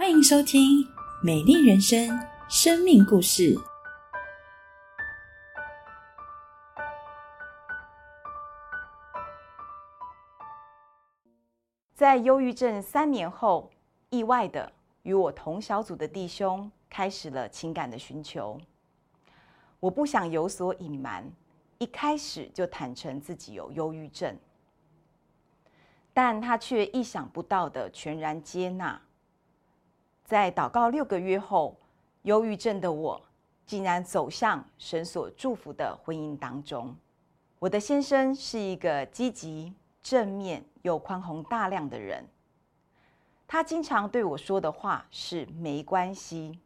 欢迎收听《美丽人生》生命故事。在忧郁症三年后，意外的与我同小组的弟兄开始了情感的寻求。我不想有所隐瞒，一开始就坦诚自己有忧郁症，但他却意想不到的全然接纳。在祷告六个月后，忧郁症的我竟然走向神所祝福的婚姻当中。我的先生是一个积极、正面又宽宏大量的人。他经常对我说的话是“没关系”，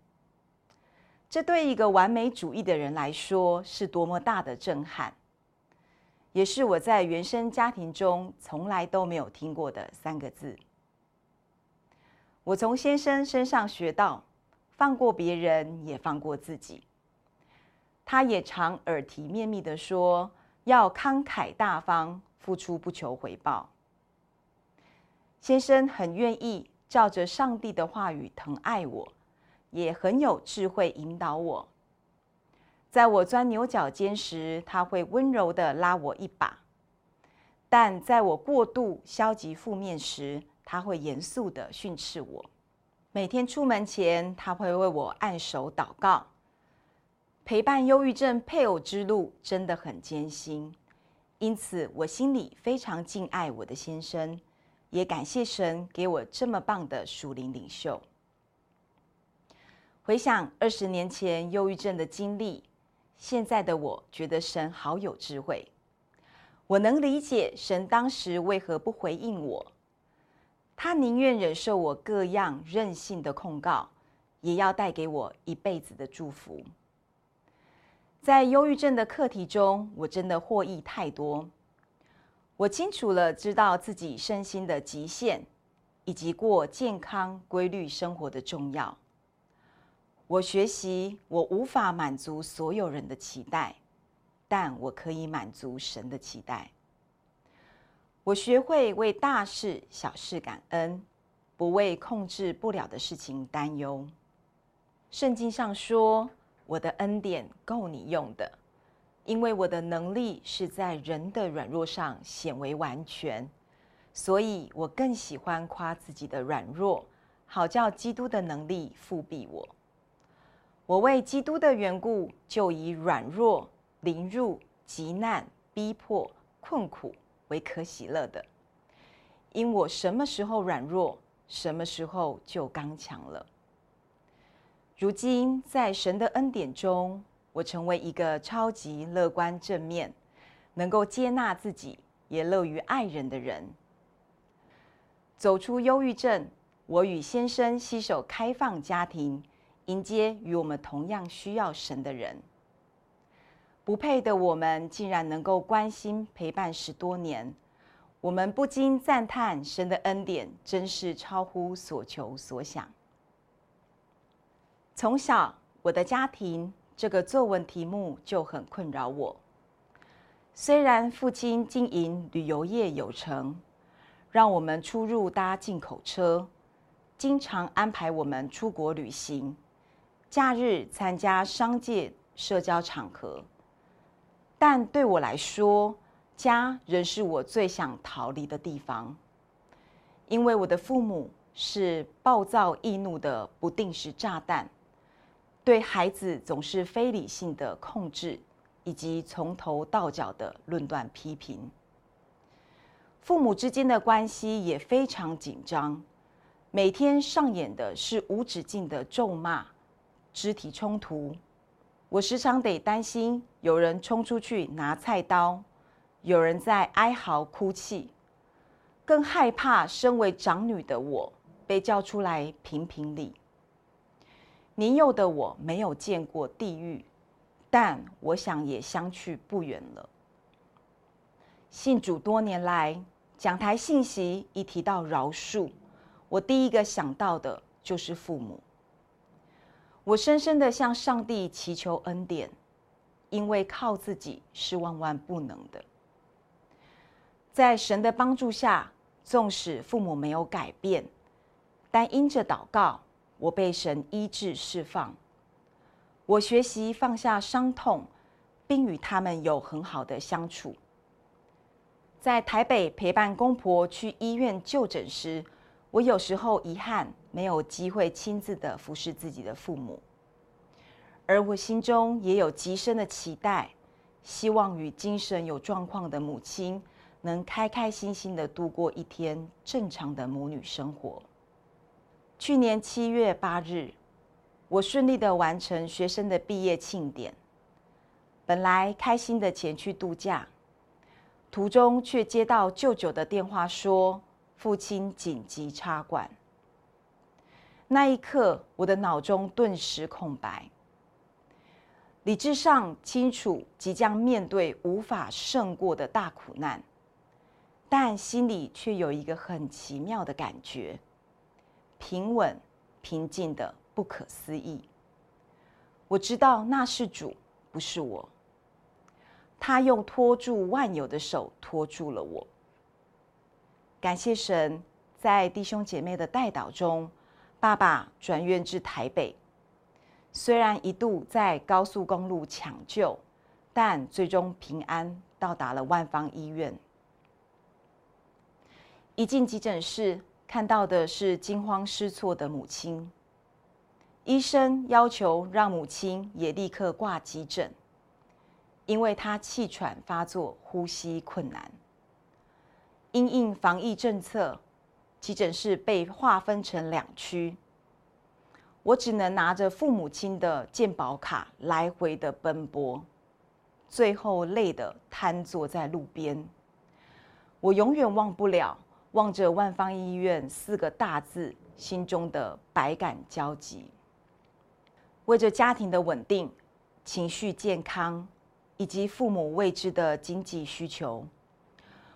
这对一个完美主义的人来说是多么大的震撼，也是我在原生家庭中从来都没有听过的三个字。我从先生身上学到，放过别人也放过自己。他也常耳提面命的说，要慷慨大方，付出不求回报。先生很愿意照着上帝的话语疼爱我，也很有智慧引导我。在我钻牛角尖时，他会温柔的拉我一把；但在我过度消极负面时，他会严肃的训斥我，每天出门前，他会为我按手祷告。陪伴忧郁症配偶之路真的很艰辛，因此我心里非常敬爱我的先生，也感谢神给我这么棒的属灵领袖。回想二十年前忧郁症的经历，现在的我觉得神好有智慧，我能理解神当时为何不回应我。他宁愿忍受我各样任性的控告，也要带给我一辈子的祝福。在忧郁症的课题中，我真的获益太多。我清楚了知道自己身心的极限，以及过健康规律生活的重要。我学习，我无法满足所有人的期待，但我可以满足神的期待。我学会为大事小事感恩，不为控制不了的事情担忧。圣经上说：“我的恩典够你用的，因为我的能力是在人的软弱上显为完全。”所以，我更喜欢夸自己的软弱，好叫基督的能力复庇我。我为基督的缘故，就以软弱、凌辱、极难、逼迫、困苦。为可喜乐的，因我什么时候软弱，什么时候就刚强了。如今在神的恩典中，我成为一个超级乐观、正面，能够接纳自己，也乐于爱人的人。走出忧郁症，我与先生携手开放家庭，迎接与我们同样需要神的人。不配的我们，竟然能够关心陪伴十多年，我们不禁赞叹神的恩典真是超乎所求所想。从小，我的家庭这个作文题目就很困扰我。虽然父亲经营旅游业有成，让我们出入搭进口车，经常安排我们出国旅行，假日参加商界社交场合。但对我来说，家仍是我最想逃离的地方，因为我的父母是暴躁易怒的不定时炸弹，对孩子总是非理性的控制，以及从头到脚的论断批评。父母之间的关系也非常紧张，每天上演的是无止境的咒骂、肢体冲突。我时常得担心有人冲出去拿菜刀，有人在哀嚎哭泣，更害怕身为长女的我被叫出来评评理。年幼的我没有见过地狱，但我想也相去不远了。信主多年来，讲台信息一提到饶恕，我第一个想到的就是父母。我深深的向上帝祈求恩典，因为靠自己是万万不能的。在神的帮助下，纵使父母没有改变，但因着祷告，我被神医治释放。我学习放下伤痛，并与他们有很好的相处。在台北陪伴公婆去医院就诊时，我有时候遗憾没有机会亲自的服侍自己的父母，而我心中也有极深的期待，希望与精神有状况的母亲能开开心心的度过一天正常的母女生活。去年七月八日。我顺利的完成学生的毕业庆典，本来开心的前去度假，途中却接到舅舅的电话，说父亲紧急插管。那一刻，我的脑中顿时空白，理智上清楚即将面对无法胜过的大苦难，但心里却有一个很奇妙的感觉，平稳、平静的。不可思议！我知道那是主，不是我。他用托住万有的手托住了我。感谢神，在弟兄姐妹的带导中，爸爸转院至台北。虽然一度在高速公路抢救，但最终平安到达了万方医院。一进急诊室，看到的是惊慌失措的母亲。医生要求让母亲也立刻挂急诊，因为她气喘发作，呼吸困难。因应防疫政策，急诊室被划分成两区。我只能拿着父母亲的健保卡来回的奔波，最后累得瘫坐在路边。我永远忘不了望着万方医院四个大字，心中的百感交集。为着家庭的稳定、情绪健康以及父母未知的经济需求，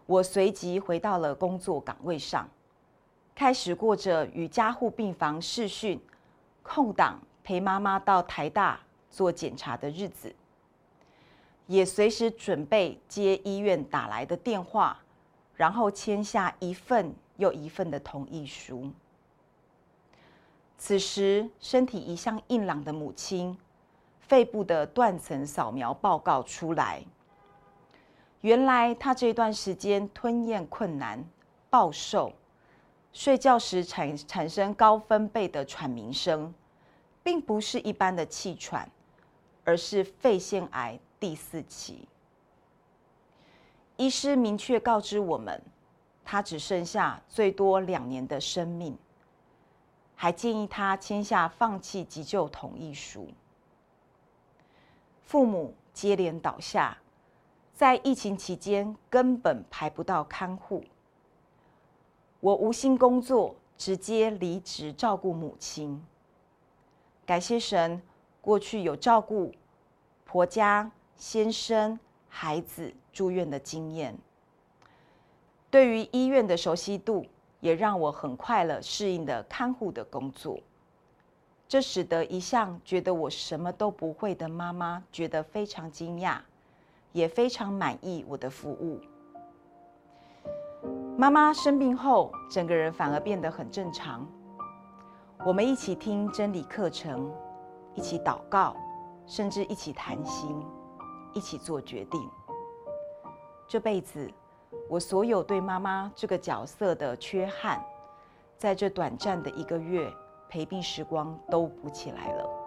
我随即回到了工作岗位上，开始过着与加护病房视讯、空档陪妈妈到台大做检查的日子，也随时准备接医院打来的电话，然后签下一份又一份的同意书。此时，身体一向硬朗的母亲，肺部的断层扫描报告出来。原来，她这段时间吞咽困难、暴瘦，睡觉时产产生高分贝的喘鸣声，并不是一般的气喘，而是肺腺癌第四期。医师明确告知我们，他只剩下最多两年的生命。还建议他签下放弃急救同意书。父母接连倒下，在疫情期间根本排不到看护。我无心工作，直接离职照顾母亲。感谢神，过去有照顾婆家、先生、孩子住院的经验，对于医院的熟悉度。也让我很快了适应的看护的工作，这使得一向觉得我什么都不会的妈妈觉得非常惊讶，也非常满意我的服务。妈妈生病后，整个人反而变得很正常。我们一起听真理课程，一起祷告，甚至一起谈心，一起做决定。这辈子。我所有对妈妈这个角色的缺憾，在这短暂的一个月陪病时光都补起来了。